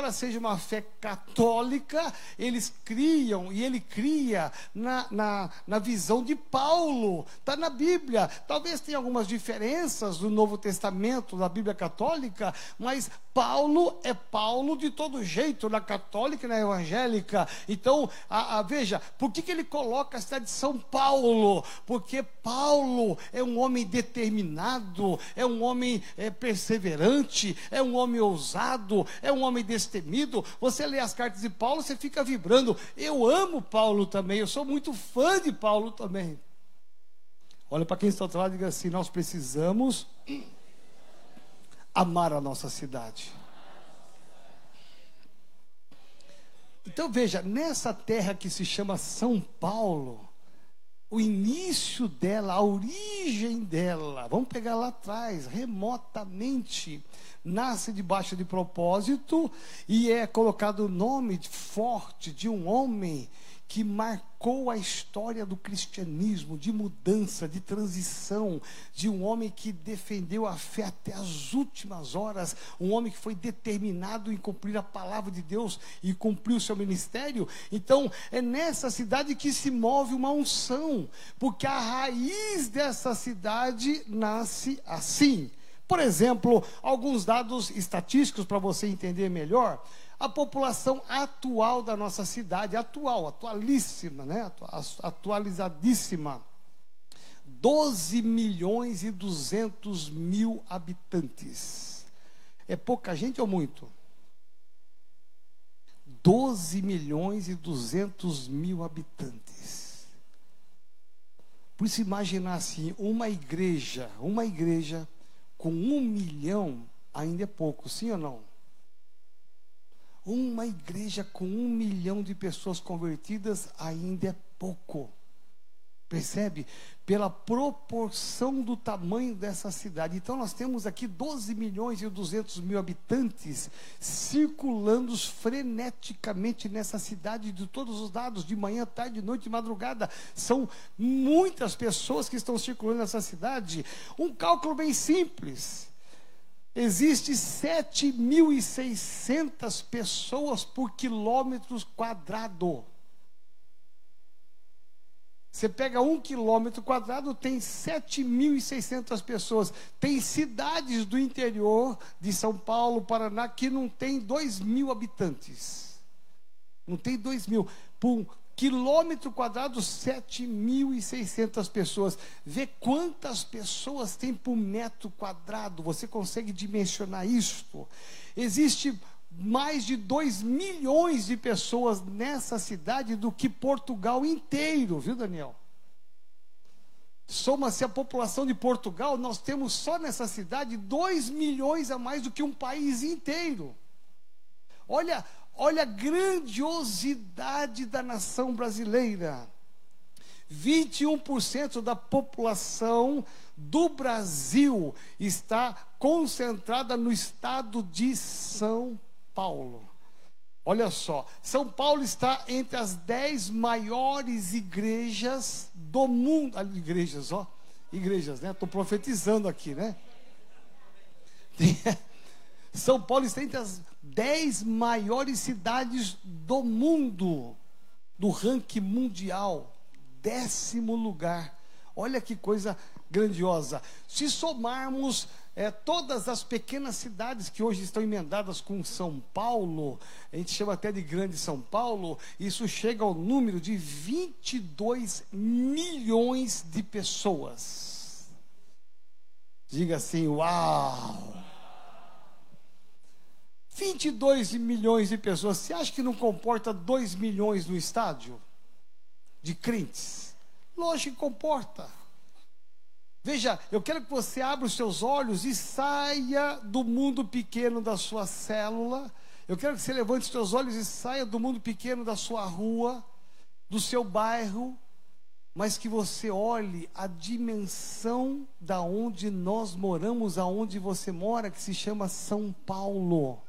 embora seja uma fé católica, eles criam e ele cria na, na, na visão de Paulo. Está na Bíblia. Talvez tenha algumas diferenças do Novo Testamento, da Bíblia católica, mas Paulo é Paulo de todo jeito, na católica e na evangélica. Então, a, a, veja, por que, que ele coloca a cidade de São Paulo? Porque Paulo é um homem determinado, é um homem é, perseverante, é um homem ousado, é um homem destemido. Você lê as cartas de Paulo, você fica vibrando. Eu amo Paulo também, eu sou muito fã de Paulo também. Olha para quem está lado e diga assim: nós precisamos amar a nossa cidade. Então veja, nessa terra que se chama São Paulo, o início dela, a origem dela, vamos pegar lá atrás, remotamente, nasce debaixo de propósito e é colocado o nome forte de um homem que marcou a história do cristianismo, de mudança, de transição, de um homem que defendeu a fé até as últimas horas, um homem que foi determinado em cumprir a palavra de Deus e cumprir o seu ministério. Então, é nessa cidade que se move uma unção, porque a raiz dessa cidade nasce assim. Por exemplo, alguns dados estatísticos para você entender melhor a população atual da nossa cidade, atual, atualíssima, né? atualizadíssima. 12 milhões e 200 mil habitantes. É pouca gente ou muito? 12 milhões e 200 mil habitantes. Por isso, imaginar assim: uma igreja, uma igreja com um milhão ainda é pouco, sim ou não? Uma igreja com um milhão de pessoas convertidas ainda é pouco. Percebe? Pela proporção do tamanho dessa cidade. Então, nós temos aqui 12 milhões e 200 mil habitantes circulando freneticamente nessa cidade, de todos os lados, de manhã, tarde, noite madrugada. São muitas pessoas que estão circulando nessa cidade. Um cálculo bem simples. Existe 7.600 pessoas por quilômetro quadrado. Você pega um quilômetro quadrado, tem 7.600 pessoas. Tem cidades do interior de São Paulo, Paraná, que não tem 2 mil habitantes. Não tem 2 mil. Por Quilômetro quadrado, 7.600 pessoas. Vê quantas pessoas tem por metro quadrado. Você consegue dimensionar isto? Existe mais de 2 milhões de pessoas nessa cidade do que Portugal inteiro, viu, Daniel? Soma-se a população de Portugal, nós temos só nessa cidade 2 milhões a mais do que um país inteiro. Olha, Olha a grandiosidade da nação brasileira. 21% da população do Brasil está concentrada no estado de São Paulo. Olha só, São Paulo está entre as dez maiores igrejas do mundo. Ah, igrejas, ó. Igrejas, né? Estou profetizando aqui, né? São Paulo está entre as dez maiores cidades do mundo, do ranking mundial, décimo lugar. Olha que coisa grandiosa. Se somarmos é, todas as pequenas cidades que hoje estão emendadas com São Paulo, a gente chama até de Grande São Paulo, isso chega ao número de 22 milhões de pessoas. Diga assim: Uau! 22 milhões de pessoas, você acha que não comporta 2 milhões no estádio de crentes? Lógico que comporta. Veja, eu quero que você abra os seus olhos e saia do mundo pequeno da sua célula. Eu quero que você levante os seus olhos e saia do mundo pequeno da sua rua, do seu bairro, mas que você olhe a dimensão da onde nós moramos, aonde você mora, que se chama São Paulo.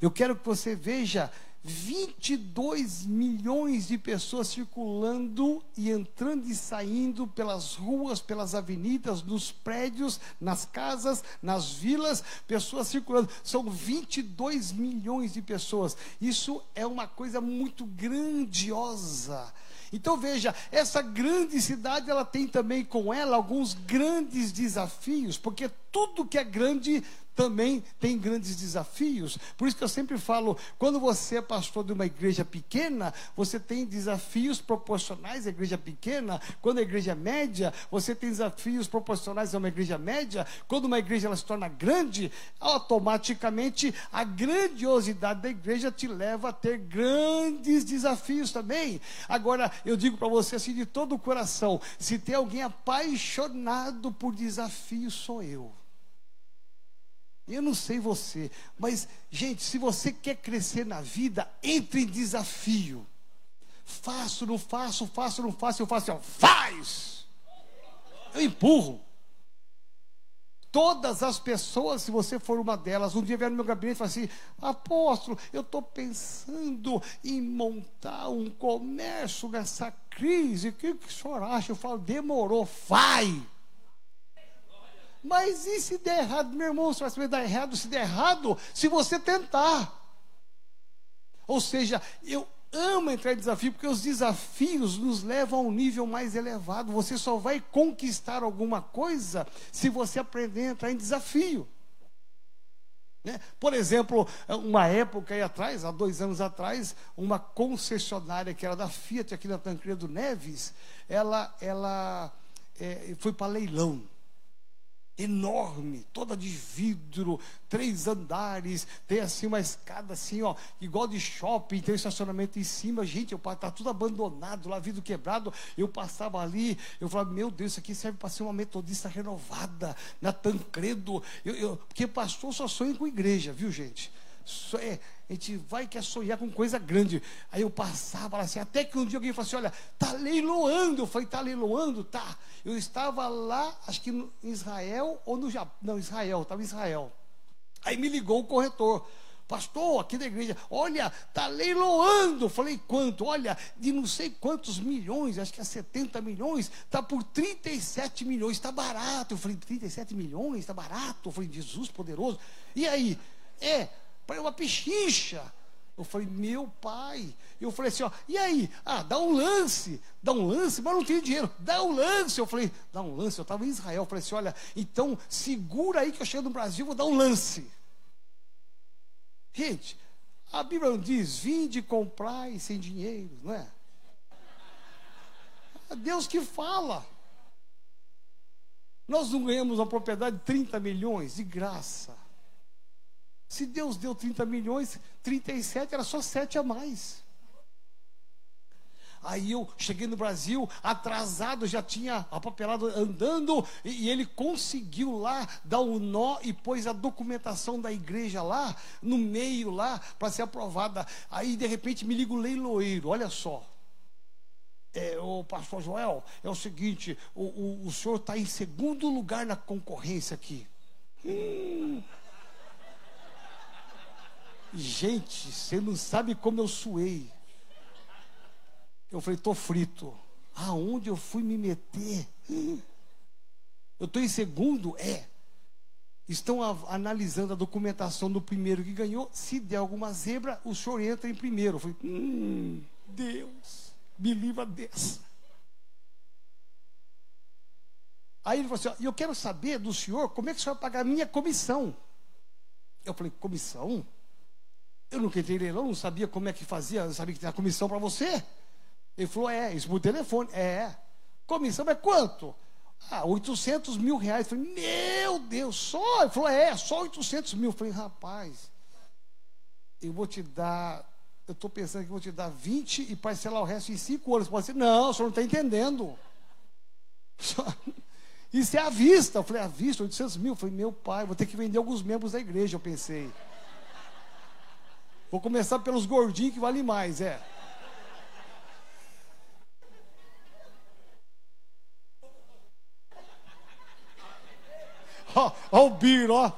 Eu quero que você veja 22 milhões de pessoas circulando e entrando e saindo pelas ruas, pelas avenidas, nos prédios, nas casas, nas vilas, pessoas circulando. São 22 milhões de pessoas. Isso é uma coisa muito grandiosa. Então veja, essa grande cidade ela tem também com ela alguns grandes desafios, porque tudo que é grande também tem grandes desafios. Por isso que eu sempre falo, quando você é pastor de uma igreja pequena, você tem desafios proporcionais à igreja pequena. Quando a igreja é média, você tem desafios proporcionais a uma igreja média. Quando uma igreja ela se torna grande, automaticamente a grandiosidade da igreja te leva a ter grandes desafios também. Agora, eu digo para você assim de todo o coração, se tem alguém apaixonado por desafios, sou eu. Eu não sei você, mas, gente, se você quer crescer na vida, entre em desafio. Faço, não faço, faço, não faço, eu faço, ó, faz! Eu empurro. Todas as pessoas, se você for uma delas, um dia vieram no meu gabinete e falaram assim: Apóstolo, eu estou pensando em montar um comércio nessa crise. O que, que o senhor acha? Eu falo: demorou, vai! Mas e se der errado? Meu irmão, você vai saber dar errado se der errado, se você tentar. Ou seja, eu amo entrar em desafio, porque os desafios nos levam a um nível mais elevado. Você só vai conquistar alguma coisa se você aprender a entrar em desafio. Né? Por exemplo, uma época aí atrás, há dois anos atrás, uma concessionária que era da Fiat aqui na Tancredo Neves, ela, ela é, foi para leilão enorme, toda de vidro, três andares, tem assim uma escada assim, ó, igual de shopping, tem um estacionamento em cima, gente, eu tá tudo abandonado, lá vidro quebrado, eu passava ali, eu falava, meu Deus, isso aqui serve para ser uma metodista renovada, na Tancredo, eu, eu, porque pastor só sonha com igreja, viu gente? é, a gente vai quer sonhar com coisa grande. Aí eu passava assim, até que um dia alguém falou assim: olha, tá leiloando. Eu falei, tá leiloando? Tá. Eu estava lá, acho que em Israel ou no Japão. Não, Israel, estava em Israel. Aí me ligou o corretor. Pastor, aqui da igreja, olha, tá leiloando. Falei, quanto? Olha, de não sei quantos milhões, acho que é 70 milhões, tá por 37 milhões, está barato. Eu falei, 37 milhões, está barato. Eu falei, Jesus poderoso. E aí? É, para uma pechincha. Eu falei, meu pai. Eu falei assim, ó, e aí? Ah, dá um lance, dá um lance, mas não tenho dinheiro, dá um lance. Eu falei, dá um lance, eu estava em Israel. Eu falei assim, olha, então segura aí que eu chego no Brasil, vou dar um lance. Gente, a Bíblia não diz, vinde comprar e sem dinheiro, não é? É Deus que fala. Nós não ganhamos uma propriedade de 30 milhões de graça. Se Deus deu 30 milhões, 37 era só 7 a mais. Aí eu cheguei no Brasil, atrasado, já tinha a papelada andando, e, ele conseguiu lá dar o um nó e pôs a documentação da igreja lá, no meio lá, para ser aprovada. Aí de repente me liga o leiloeiro, olha só. É, o pastor Joel, é o seguinte, o, o, o senhor está em segundo lugar na concorrência aqui. Hum, Gente, você não sabe como eu suei. Eu falei, estou frito. Aonde eu fui me meter? Eu estou em segundo? É. Estão a, analisando a documentação do primeiro que ganhou. Se der alguma zebra, o senhor entra em primeiro. Eu falei, hum, Deus, me livra dessa. Aí ele falou assim: ó, eu quero saber do senhor como é que o senhor vai pagar a minha comissão. Eu falei, comissão? Eu nunca entrei em leilão, não sabia como é que fazia, não sabia que tinha comissão para você. Ele falou, é, isso por telefone. É. Comissão é quanto? Ah, 800 mil reais. Eu falei, meu Deus, só? Ele falou, é, só 800 mil. Eu falei, rapaz, eu vou te dar, eu estou pensando que vou te dar 20 e parcelar o resto em 5 anos. Pode ser, não, o senhor não está entendendo. Isso é à vista. Eu falei, à vista, 800 mil. Eu falei, meu pai, vou ter que vender alguns membros da igreja, eu pensei. Vou começar pelos gordinhos que valem mais, é. Ó o Biro, ó.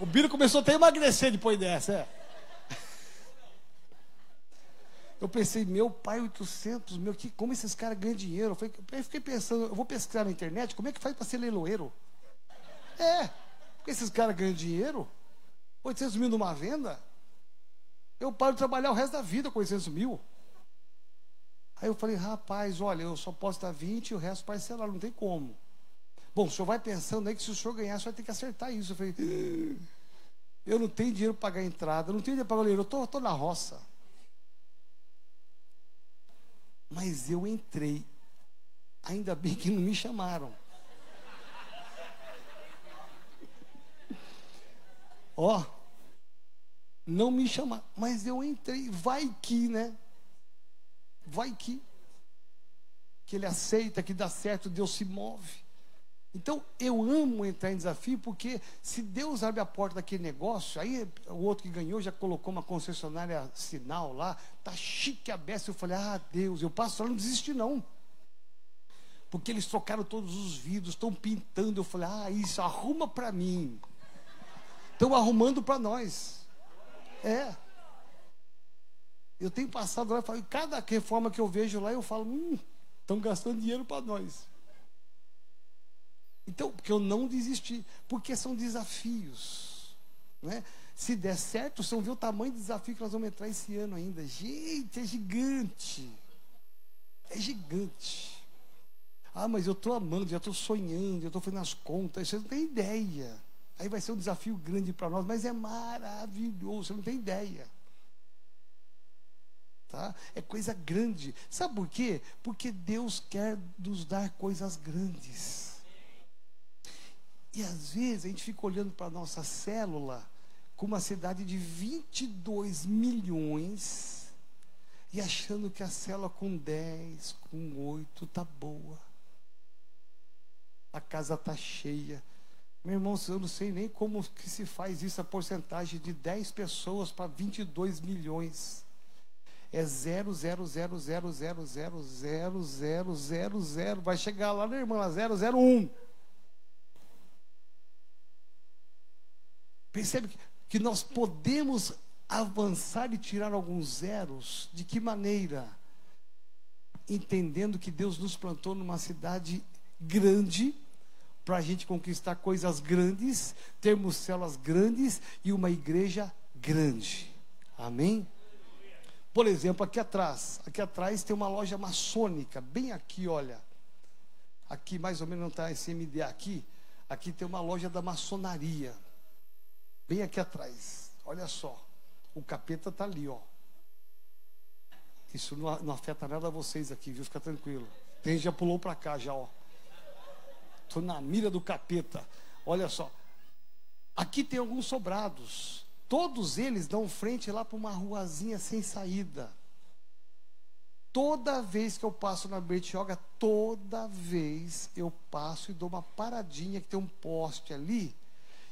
O Biro começou até a emagrecer depois dessa, é. Eu pensei, meu pai, 800, meu, que, como esses caras ganham dinheiro? Eu, eu fiquei pensando, eu vou pesquisar na internet, como é que faz para ser leiloeiro? É, porque esses caras ganham dinheiro, 800 mil numa venda, eu paro de trabalhar o resto da vida com 800 mil. Aí eu falei, rapaz, olha, eu só posso dar 20 e o resto parcelar, não tem como. Bom, o senhor vai pensando aí que se o senhor ganhar, o senhor vai ter que acertar isso. Eu falei, eu não tenho dinheiro para pagar a entrada, não tenho dinheiro para pagar o eu estou na roça. Mas eu entrei. Ainda bem que não me chamaram. Ó, oh, não me chamaram, mas eu entrei. Vai que, né? Vai que. Que ele aceita, que dá certo, Deus se move. Então, eu amo entrar em desafio, porque se Deus abre a porta daquele negócio, aí o outro que ganhou já colocou uma concessionária sinal lá, tá chique a beça. Eu falei, ah, Deus, eu passo lá, não desisti não. Porque eles trocaram todos os vidros, estão pintando. Eu falei, ah, isso, arruma para mim. Estão arrumando para nós. É. Eu tenho passado lá e falo, cada reforma que eu vejo lá, eu falo, hum, estão gastando dinheiro para nós. Então, porque eu não desisti, porque são desafios. Né? Se der certo, vocês vão ver o tamanho do desafio que nós vamos entrar esse ano ainda. Gente, é gigante. É gigante. Ah, mas eu estou amando, já estou sonhando, já estou fazendo as contas, você não tem ideia. Aí vai ser um desafio grande para nós, mas é maravilhoso, você não tem ideia. Tá? É coisa grande. Sabe por quê? Porque Deus quer nos dar coisas grandes. E às vezes a gente fica olhando para a nossa célula com uma cidade de 22 milhões e achando que a célula com 10, com 8 tá boa. A casa tá cheia. Meu irmão, eu não sei nem como que se faz isso, a porcentagem de 10 pessoas para 22 milhões. É 0,000000000. Vai chegar lá, né, irmã? 001. Percebe que nós podemos avançar e tirar alguns zeros? De que maneira? Entendendo que Deus nos plantou numa cidade grande, para a gente conquistar coisas grandes, termos células grandes e uma igreja grande. Amém? Por exemplo, aqui atrás, aqui atrás tem uma loja maçônica, bem aqui, olha. Aqui mais ou menos não está esse MD aqui. Aqui tem uma loja da maçonaria. Bem aqui atrás. Olha só. O capeta está ali, ó. Isso não, não, afeta nada a vocês aqui, viu? Fica tranquilo. Tem já pulou para cá já, ó. Estou na mira do capeta. Olha só. Aqui tem alguns sobrados. Todos eles dão frente lá para uma ruazinha sem saída. Toda vez que eu passo na Bertioga, toda vez eu passo e dou uma paradinha que tem um poste ali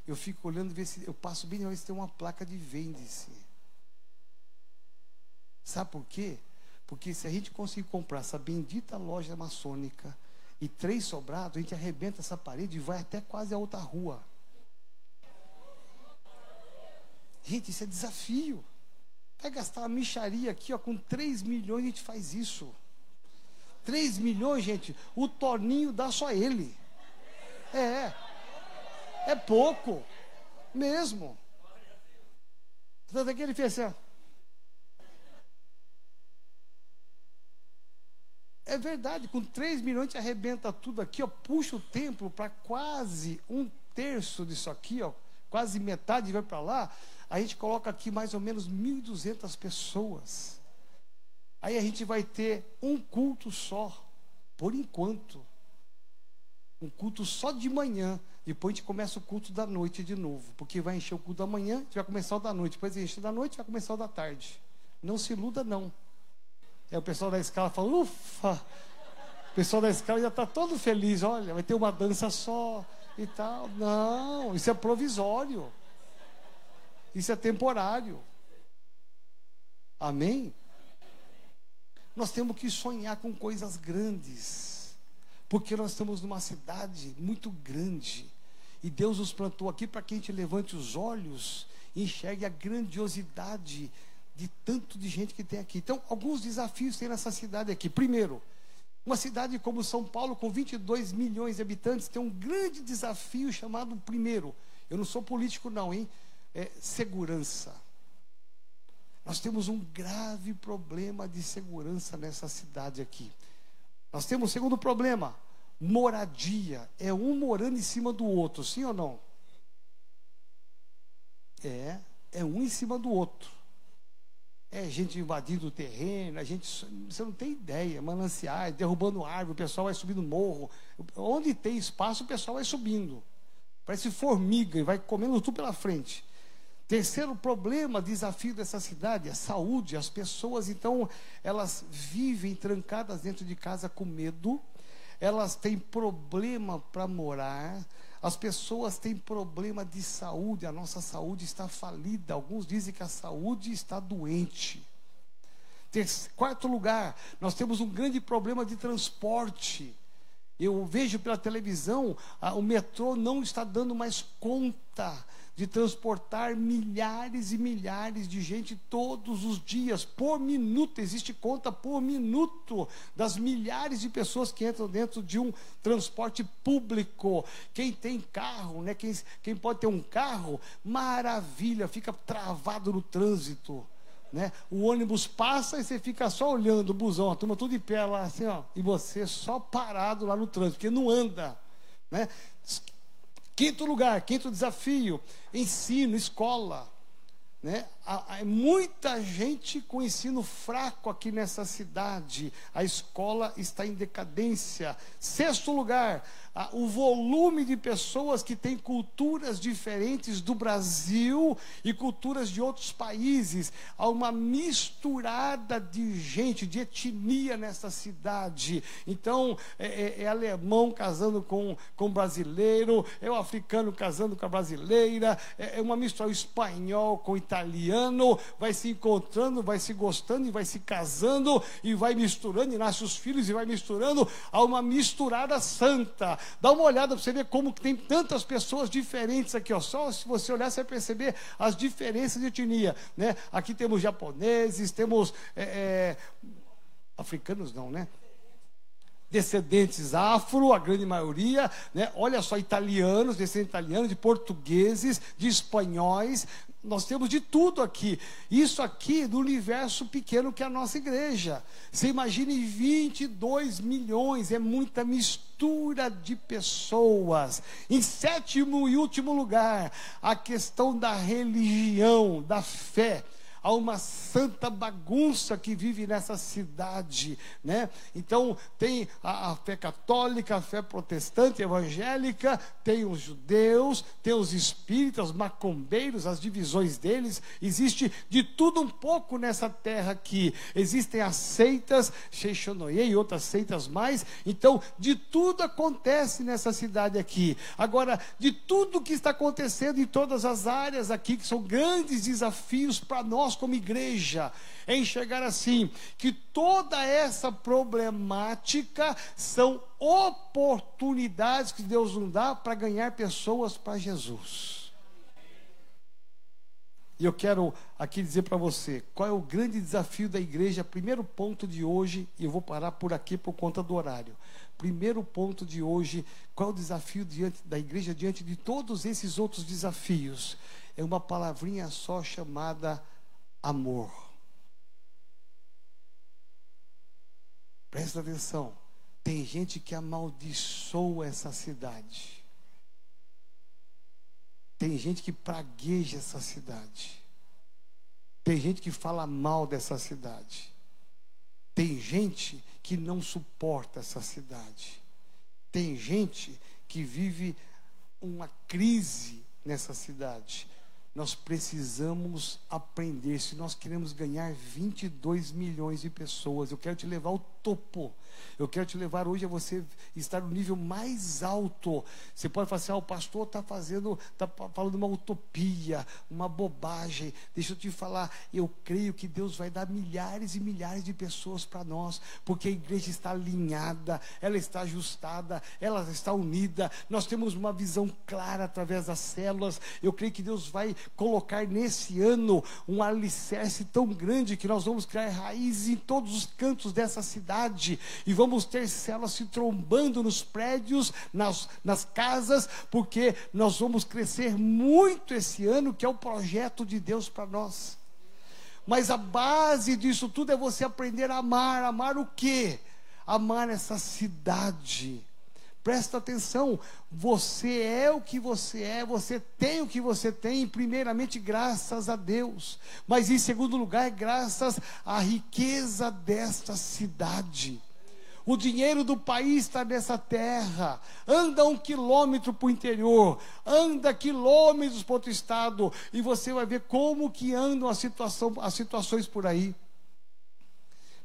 eu fico olhando ver se eu passo bem se tem uma placa de vende-se. Sabe por quê? Porque se a gente conseguir comprar essa bendita loja maçônica e três sobrados, a gente arrebenta essa parede e vai até quase a outra rua. Gente, isso é desafio. Vai gastar uma micharia aqui, ó, com 3 milhões a gente faz isso. 3 milhões, gente, o torninho dá só ele. É. É pouco. Mesmo. Tanto que ele fez assim. É verdade, com 3 milhões a gente arrebenta tudo aqui, ó, puxa o templo para quase um terço disso aqui, ó, quase metade vai para lá. A gente coloca aqui mais ou menos 1.200 pessoas. Aí a gente vai ter um culto só, por enquanto. Um culto só de manhã. Depois a gente começa o culto da noite de novo, porque vai encher o culto da manhã, a gente vai começar o da noite, depois enche da noite, vai começar o da tarde. Não se iluda, não. Aí o pessoal da escala fala, ufa! O pessoal da escala já está todo feliz, olha, vai ter uma dança só e tal. Não, isso é provisório. Isso é temporário. Amém? Nós temos que sonhar com coisas grandes. Porque nós estamos numa cidade muito grande. E Deus nos plantou aqui para que a gente levante os olhos e enxergue a grandiosidade de tanto de gente que tem aqui. Então, alguns desafios tem nessa cidade aqui. Primeiro, uma cidade como São Paulo, com 22 milhões de habitantes, tem um grande desafio chamado, primeiro, eu não sou político não, hein? É segurança. Nós temos um grave problema de segurança nessa cidade aqui. Nós temos um segundo problema, moradia. É um morando em cima do outro, sim ou não? É, é um em cima do outro. É gente invadindo o terreno, a gente, você não tem ideia, mananciais, derrubando árvore, o pessoal vai subindo morro. Onde tem espaço, o pessoal vai subindo. Parece formiga e vai comendo tudo pela frente. Terceiro problema, desafio dessa cidade, é a saúde. As pessoas, então, elas vivem trancadas dentro de casa com medo, elas têm problema para morar, as pessoas têm problema de saúde, a nossa saúde está falida. Alguns dizem que a saúde está doente. Terceiro, quarto lugar, nós temos um grande problema de transporte. Eu vejo pela televisão, a, o metrô não está dando mais conta de transportar milhares e milhares de gente todos os dias, por minuto, existe conta por minuto das milhares de pessoas que entram dentro de um transporte público. Quem tem carro, né, quem, quem pode ter um carro, maravilha, fica travado no trânsito. Né? O ônibus passa e você fica só olhando o busão, a turma tudo de pé lá assim, ó, e você só parado lá no trânsito, porque não anda. Né? Quinto lugar, quinto desafio: ensino, escola. Né? Há, há muita gente com ensino fraco aqui nessa cidade. A escola está em decadência. Sexto lugar, o volume de pessoas que têm culturas diferentes do Brasil e culturas de outros países. Há uma misturada de gente, de etnia nessa cidade. Então, é, é, é alemão casando com, com brasileiro, é o africano casando com a brasileira, é, é uma mistura espanhol com italiano vai se encontrando, vai se gostando e vai se casando e vai misturando, e nasce os filhos e vai misturando, há uma misturada santa. Dá uma olhada para você ver como tem tantas pessoas diferentes aqui, ó. Só se você olhar, você vai perceber as diferenças de etnia. Né? Aqui temos japoneses, temos é, é, africanos não, né? descendentes afro, a grande maioria, né? olha só, italianos, descendentes italianos, de portugueses, de espanhóis, nós temos de tudo aqui. Isso aqui do universo pequeno que é a nossa igreja. Você imagine 22 milhões, é muita mistura de pessoas. Em sétimo e último lugar, a questão da religião, da fé há uma santa bagunça que vive nessa cidade, né? Então tem a, a, fé católica, a fé protestante, evangélica, tem os judeus, tem os espíritas, os macumbeiros, as divisões deles, existe de tudo um pouco nessa terra aqui. Existem as seitas, Sheixonoye e outras seitas mais. Então, de tudo acontece nessa cidade aqui. Agora, de tudo que está acontecendo em todas as áreas aqui, que são grandes desafios para nós nós, como igreja, é enxergar assim: que toda essa problemática são oportunidades que Deus nos dá para ganhar pessoas para Jesus. E eu quero aqui dizer para você qual é o grande desafio da igreja. Primeiro ponto de hoje, e eu vou parar por aqui por conta do horário. Primeiro ponto de hoje, qual é o desafio diante da igreja diante de todos esses outros desafios? É uma palavrinha só chamada amor. Presta atenção. Tem gente que amaldiçoa essa cidade. Tem gente que pragueja essa cidade. Tem gente que fala mal dessa cidade. Tem gente que não suporta essa cidade. Tem gente que vive uma crise nessa cidade nós precisamos aprender. Se nós queremos ganhar 22 milhões de pessoas, eu quero te levar ao topo. Eu quero te levar hoje a você estar no nível mais alto. Você pode falar assim: ah, o pastor está fazendo, está falando uma utopia, uma bobagem. Deixa eu te falar, eu creio que Deus vai dar milhares e milhares de pessoas para nós, porque a igreja está alinhada, ela está ajustada, ela está unida. Nós temos uma visão clara através das células. Eu creio que Deus vai colocar nesse ano um alicerce tão grande que nós vamos criar raízes em todos os cantos dessa cidade e vamos ter células se trombando nos prédios, nas, nas casas, porque nós vamos crescer muito esse ano, que é o projeto de Deus para nós. Mas a base disso tudo é você aprender a amar. Amar o quê? Amar essa cidade. Presta atenção, você é o que você é, você tem o que você tem, primeiramente graças a Deus, mas em segundo lugar, graças à riqueza desta cidade. O dinheiro do país está nessa terra. Anda um quilômetro para o interior, anda quilômetros para outro estado, e você vai ver como que andam as, situação, as situações por aí.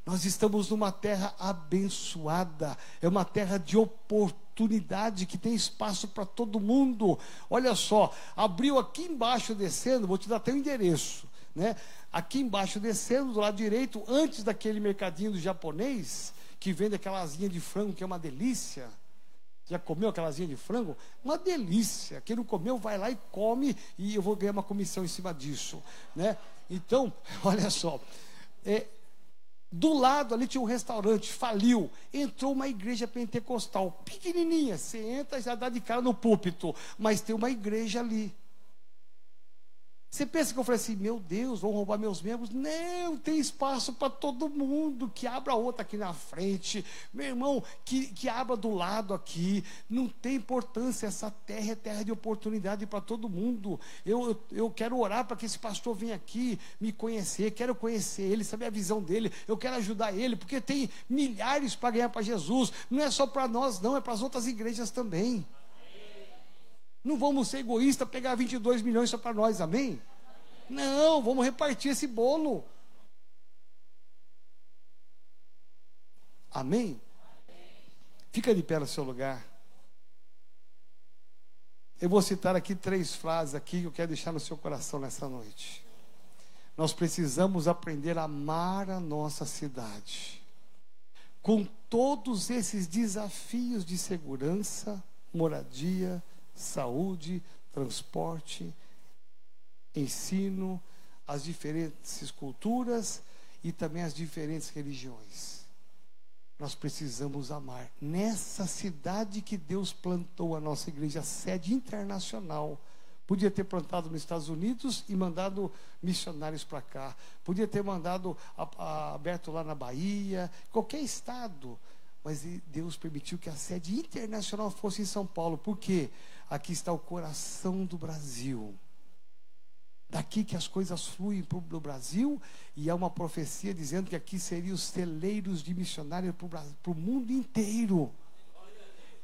Nós estamos numa terra abençoada, é uma terra de oportunidade que tem espaço para todo mundo. Olha só, abriu aqui embaixo descendo, vou te dar até o endereço, né? Aqui embaixo descendo, do lado direito, antes daquele mercadinho do japonês, que vende aquela asinha de frango que é uma delícia. Já comeu aquela asinha de frango? Uma delícia. Quem não comeu, vai lá e come e eu vou ganhar uma comissão em cima disso, né? Então, olha só, é, do lado ali tinha um restaurante, faliu. Entrou uma igreja pentecostal, pequenininha. Você entra e já dá de cara no púlpito, mas tem uma igreja ali. Você pensa que eu falei assim, meu Deus, vão roubar meus membros? Não, tem espaço para todo mundo. Que abra outra aqui na frente. Meu irmão, que, que abra do lado aqui. Não tem importância. Essa terra é terra de oportunidade para todo mundo. Eu, eu, eu quero orar para que esse pastor venha aqui me conhecer. Quero conhecer ele, saber a visão dele. Eu quero ajudar ele, porque tem milhares para ganhar para Jesus. Não é só para nós, não, é para as outras igrejas também. Não vamos ser egoístas, pegar 22 milhões só para nós, amém? Não, vamos repartir esse bolo. Amém? Fica de pé no seu lugar. Eu vou citar aqui três frases aqui que eu quero deixar no seu coração nessa noite. Nós precisamos aprender a amar a nossa cidade. Com todos esses desafios de segurança, moradia, saúde, transporte, ensino, as diferentes culturas e também as diferentes religiões. Nós precisamos amar. Nessa cidade que Deus plantou a nossa igreja, sede internacional. Podia ter plantado nos Estados Unidos e mandado missionários para cá. Podia ter mandado a, a, aberto lá na Bahia, qualquer estado. Mas Deus permitiu que a sede internacional fosse em São Paulo. Por quê? Aqui está o coração do Brasil. Daqui que as coisas fluem para o Brasil, e há uma profecia dizendo que aqui seriam os celeiros de missionários para o mundo inteiro.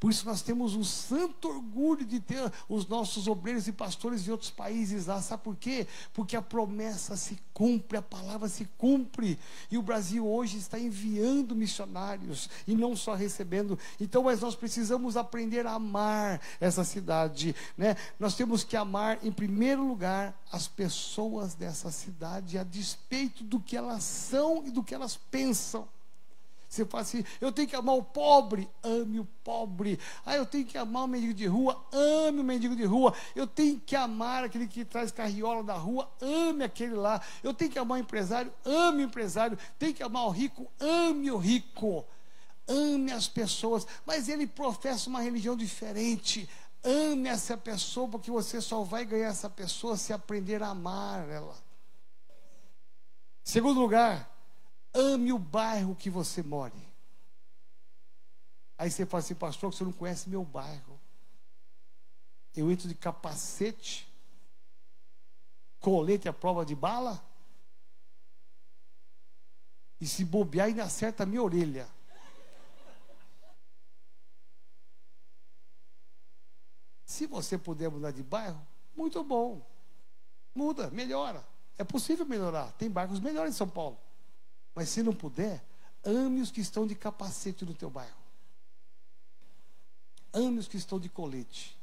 Por isso nós temos um santo orgulho de ter os nossos obreiros e pastores de outros países lá. Sabe por quê? Porque a promessa se cumpre, a palavra se cumpre. E o Brasil hoje está enviando missionários e não só recebendo. Então, mas nós precisamos aprender a amar essa cidade, né? Nós temos que amar em primeiro lugar as pessoas dessa cidade a despeito do que elas são e do que elas pensam. Você fala assim, eu tenho que amar o pobre, ame o pobre. Ah, eu tenho que amar o mendigo de rua, ame o mendigo de rua. Eu tenho que amar aquele que traz carriola da rua, ame aquele lá. Eu tenho que amar o empresário, ame o empresário. Tenho que amar o rico, ame o rico. Ame as pessoas, mas ele professa uma religião diferente. Ame essa pessoa, porque você só vai ganhar essa pessoa se aprender a amar ela. Segundo lugar, Ame o bairro que você mora. Aí você fala assim, pastor, você não conhece meu bairro. Eu entro de capacete, colete à prova de bala, e se bobear ainda acerta a minha orelha. Se você puder mudar de bairro, muito bom. Muda, melhora. É possível melhorar. Tem bairros melhores em São Paulo. Mas se não puder, ame os que estão de capacete no teu bairro. Ame os que estão de colete.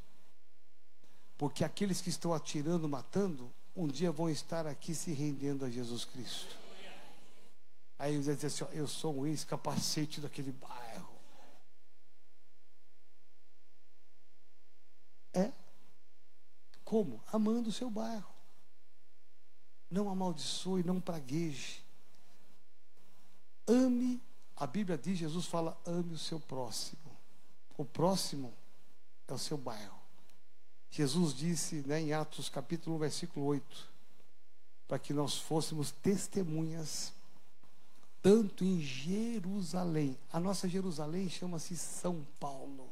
Porque aqueles que estão atirando, matando, um dia vão estar aqui se rendendo a Jesus Cristo. Aí eles dizem assim: ó, Eu sou um ex-capacete daquele bairro. É. Como? Amando o seu bairro. Não amaldiçoe, não pragueje. Ame, a Bíblia diz, Jesus fala, ame o seu próximo. O próximo é o seu bairro. Jesus disse né, em Atos capítulo 1, versículo 8, para que nós fôssemos testemunhas, tanto em Jerusalém. A nossa Jerusalém chama-se São Paulo.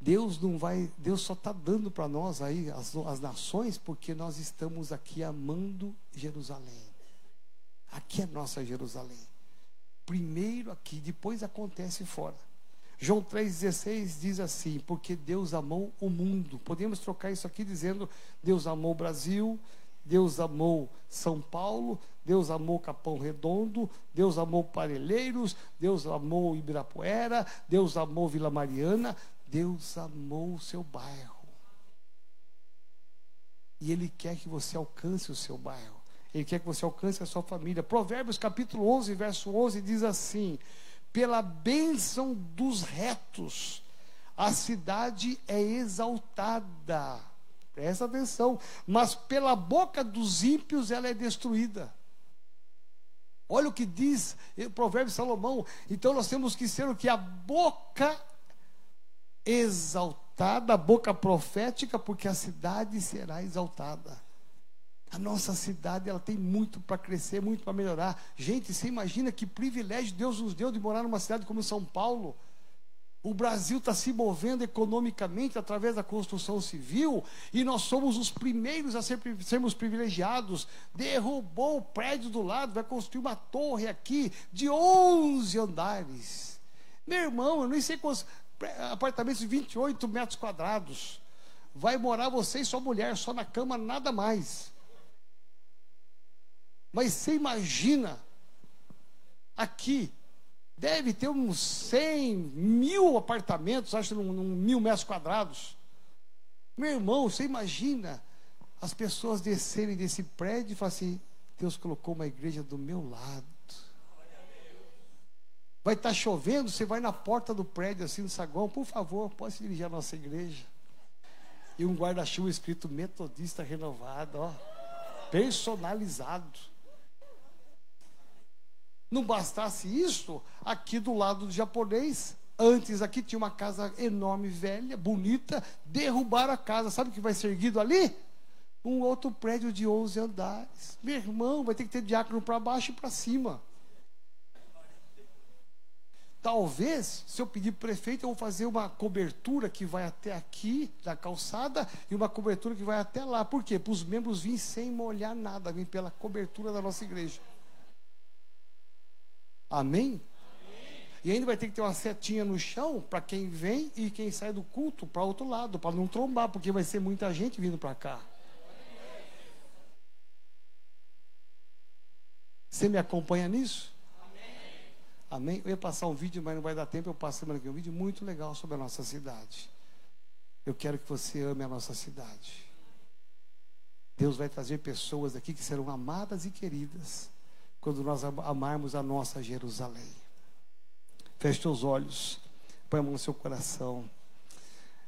Deus não vai, Deus só está dando para nós aí as, as nações porque nós estamos aqui amando Jerusalém. Aqui é nossa Jerusalém. Primeiro aqui, depois acontece fora. João 3,16 diz assim: Porque Deus amou o mundo. Podemos trocar isso aqui dizendo: Deus amou o Brasil, Deus amou São Paulo, Deus amou Capão Redondo, Deus amou Parelheiros, Deus amou Ibirapuera, Deus amou Vila Mariana, Deus amou o seu bairro. E Ele quer que você alcance o seu bairro. Ele quer que você alcance a sua família. Provérbios capítulo 11, verso 11 diz assim: pela bênção dos retos, a cidade é exaltada. Presta atenção. Mas pela boca dos ímpios ela é destruída. Olha o que diz o provérbio de Salomão. Então nós temos que ser o que? A boca exaltada, a boca profética, porque a cidade será exaltada. A nossa cidade ela tem muito para crescer, muito para melhorar. Gente, você imagina que privilégio Deus nos deu de morar numa cidade como São Paulo. O Brasil está se movendo economicamente através da construção civil e nós somos os primeiros a ser, sermos privilegiados. Derrubou o prédio do lado, vai construir uma torre aqui de 11 andares. Meu irmão, eu nem sei quantos apartamentos de 28 metros quadrados. Vai morar você e sua mulher só na cama, nada mais. Mas você imagina, aqui, deve ter uns 100 mil apartamentos, acho, num, num mil metros quadrados. Meu irmão, você imagina as pessoas descerem desse prédio e falar assim: Deus colocou uma igreja do meu lado. Vai estar tá chovendo, você vai na porta do prédio, assim, no saguão, por favor, pode se dirigir à nossa igreja. E um guarda-chuva escrito Metodista Renovado, ó, personalizado. Não bastasse isso, aqui do lado do japonês, antes aqui tinha uma casa enorme, velha, bonita, derrubaram a casa. Sabe o que vai ser erguido ali? Um outro prédio de 11 andares. Meu irmão, vai ter que ter diácono para baixo e para cima. Talvez, se eu pedir prefeito, eu vou fazer uma cobertura que vai até aqui, da calçada, e uma cobertura que vai até lá. Por quê? Para os membros virem sem molhar nada, virem pela cobertura da nossa igreja. Amém? E ainda vai ter que ter uma setinha no chão para quem vem e quem sai do culto para outro lado, para não trombar, porque vai ser muita gente vindo para cá. Você me acompanha nisso? Amém. Amém. Eu ia passar um vídeo, mas não vai dar tempo. Eu passo semana um vídeo muito legal sobre a nossa cidade. Eu quero que você ame a nossa cidade. Deus vai trazer pessoas aqui que serão amadas e queridas quando nós amarmos a nossa Jerusalém. Feche os olhos, põe a mão no seu coração.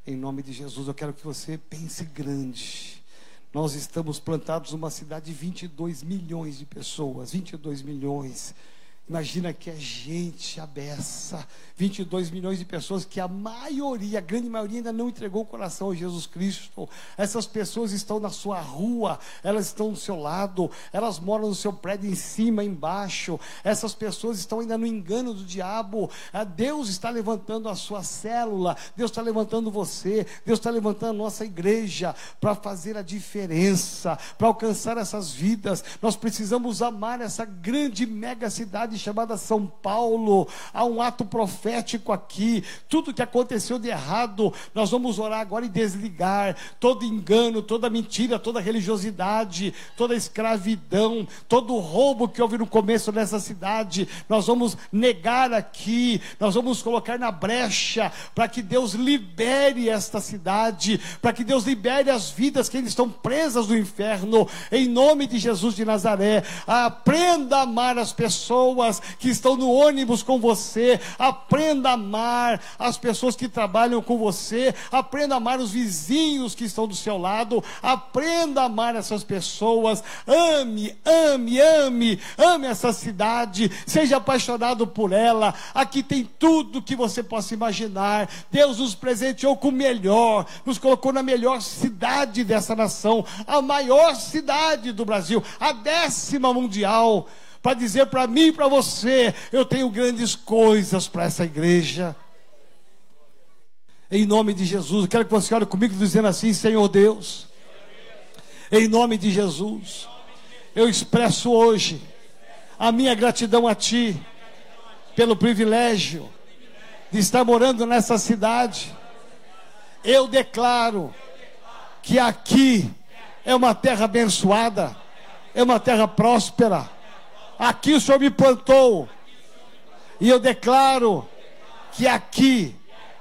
Em nome de Jesus, eu quero que você pense grande. Nós estamos plantados numa cidade de 22 milhões de pessoas, 22 milhões. Imagina que é gente abessa, 22 milhões de pessoas que a maioria, a grande maioria ainda não entregou o coração a Jesus Cristo. Essas pessoas estão na sua rua, elas estão do seu lado, elas moram no seu prédio em cima, embaixo. Essas pessoas estão ainda no engano do diabo. Ah, Deus está levantando a sua célula, Deus está levantando você, Deus está levantando a nossa igreja para fazer a diferença, para alcançar essas vidas. Nós precisamos amar essa grande mega cidade chamada São Paulo. Há um ato profético aqui. Tudo que aconteceu de errado, nós vamos orar agora e desligar todo engano, toda mentira, toda religiosidade, toda escravidão, todo roubo que houve no começo dessa cidade. Nós vamos negar aqui, nós vamos colocar na brecha para que Deus libere esta cidade, para que Deus libere as vidas que estão presas no inferno, em nome de Jesus de Nazaré. Aprenda a amar as pessoas que estão no ônibus com você, aprenda a amar as pessoas que trabalham com você, aprenda a amar os vizinhos que estão do seu lado, aprenda a amar essas pessoas, ame, ame, ame, ame essa cidade, seja apaixonado por ela. Aqui tem tudo que você possa imaginar. Deus nos presenteou com o melhor, nos colocou na melhor cidade dessa nação, a maior cidade do Brasil, a décima mundial, para dizer para mim e para você: eu tenho grandes coisas para essa igreja. Em nome de Jesus, eu quero que você ore comigo dizendo assim: Senhor Deus, em nome de Jesus, eu expresso hoje a minha gratidão a Ti pelo privilégio de estar morando nessa cidade. Eu declaro que aqui é uma terra abençoada, é uma terra próspera. Aqui o Senhor me plantou. E eu declaro que aqui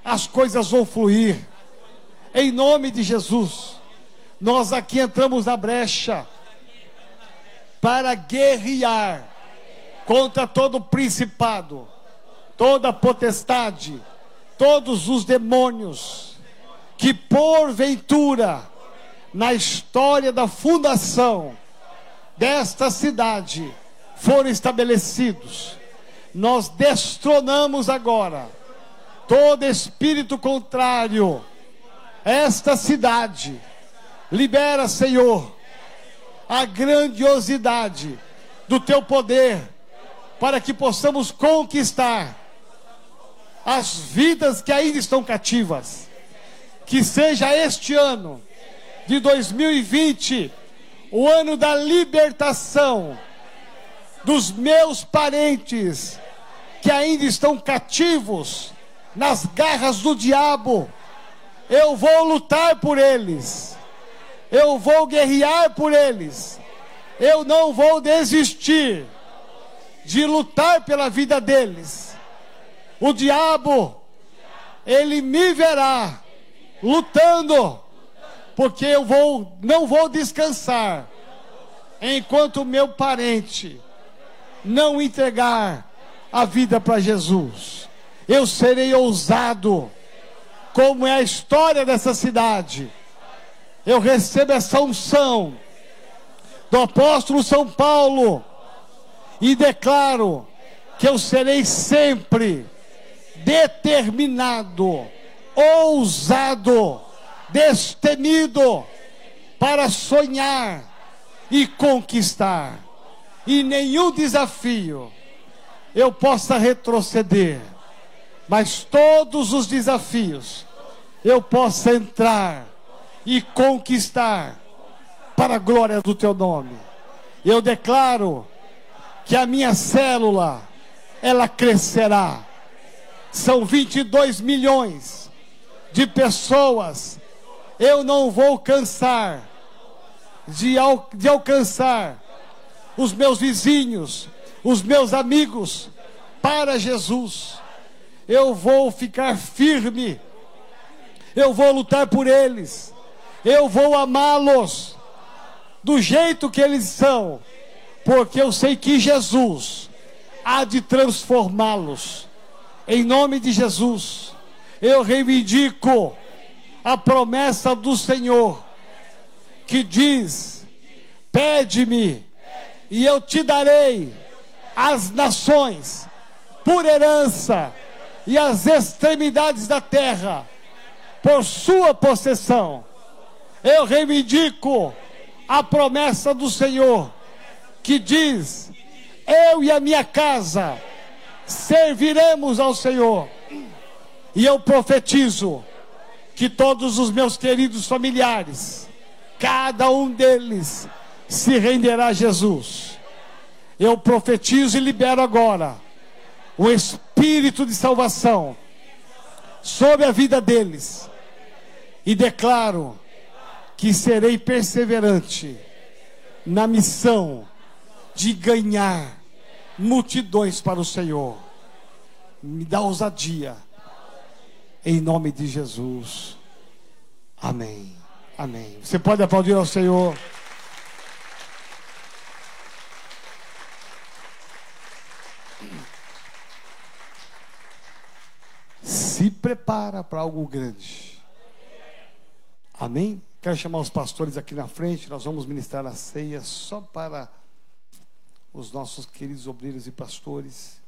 as coisas vão fluir. Em nome de Jesus. Nós aqui entramos na brecha para guerrear contra todo principado, toda potestade, todos os demônios que porventura na história da fundação desta cidade foram estabelecidos. Nós destronamos agora todo espírito contrário esta cidade. Libera, Senhor, a grandiosidade do teu poder para que possamos conquistar as vidas que ainda estão cativas. Que seja este ano de 2020, o ano da libertação dos meus parentes que ainda estão cativos nas garras do diabo. Eu vou lutar por eles. Eu vou guerrear por eles. Eu não vou desistir de lutar pela vida deles. O diabo, ele me verá lutando porque eu vou, não vou descansar enquanto meu parente não entregar a vida para Jesus. Eu serei ousado, como é a história dessa cidade. Eu recebo essa unção do apóstolo São Paulo e declaro que eu serei sempre determinado, ousado, destemido para sonhar e conquistar. E nenhum desafio eu possa retroceder, mas todos os desafios eu possa entrar e conquistar para a glória do teu nome. Eu declaro que a minha célula ela crescerá. São 22 milhões de pessoas eu não vou cansar de, al de alcançar os meus vizinhos, os meus amigos, para Jesus. Eu vou ficar firme, eu vou lutar por eles, eu vou amá-los do jeito que eles são, porque eu sei que Jesus há de transformá-los. Em nome de Jesus, eu reivindico a promessa do Senhor, que diz: Pede-me, e eu te darei as nações por herança e as extremidades da terra por sua possessão. Eu reivindico a promessa do Senhor, que diz: Eu e a minha casa serviremos ao Senhor. E eu profetizo que todos os meus queridos familiares, cada um deles se renderá a Jesus. Eu profetizo e libero agora o espírito de salvação sobre a vida deles. E declaro que serei perseverante na missão de ganhar multidões para o Senhor. Me dá ousadia. Em nome de Jesus. Amém. Amém. Você pode aplaudir ao Senhor. Se prepara para algo grande. Amém? Quero chamar os pastores aqui na frente. Nós vamos ministrar a ceia só para os nossos queridos obreiros e pastores.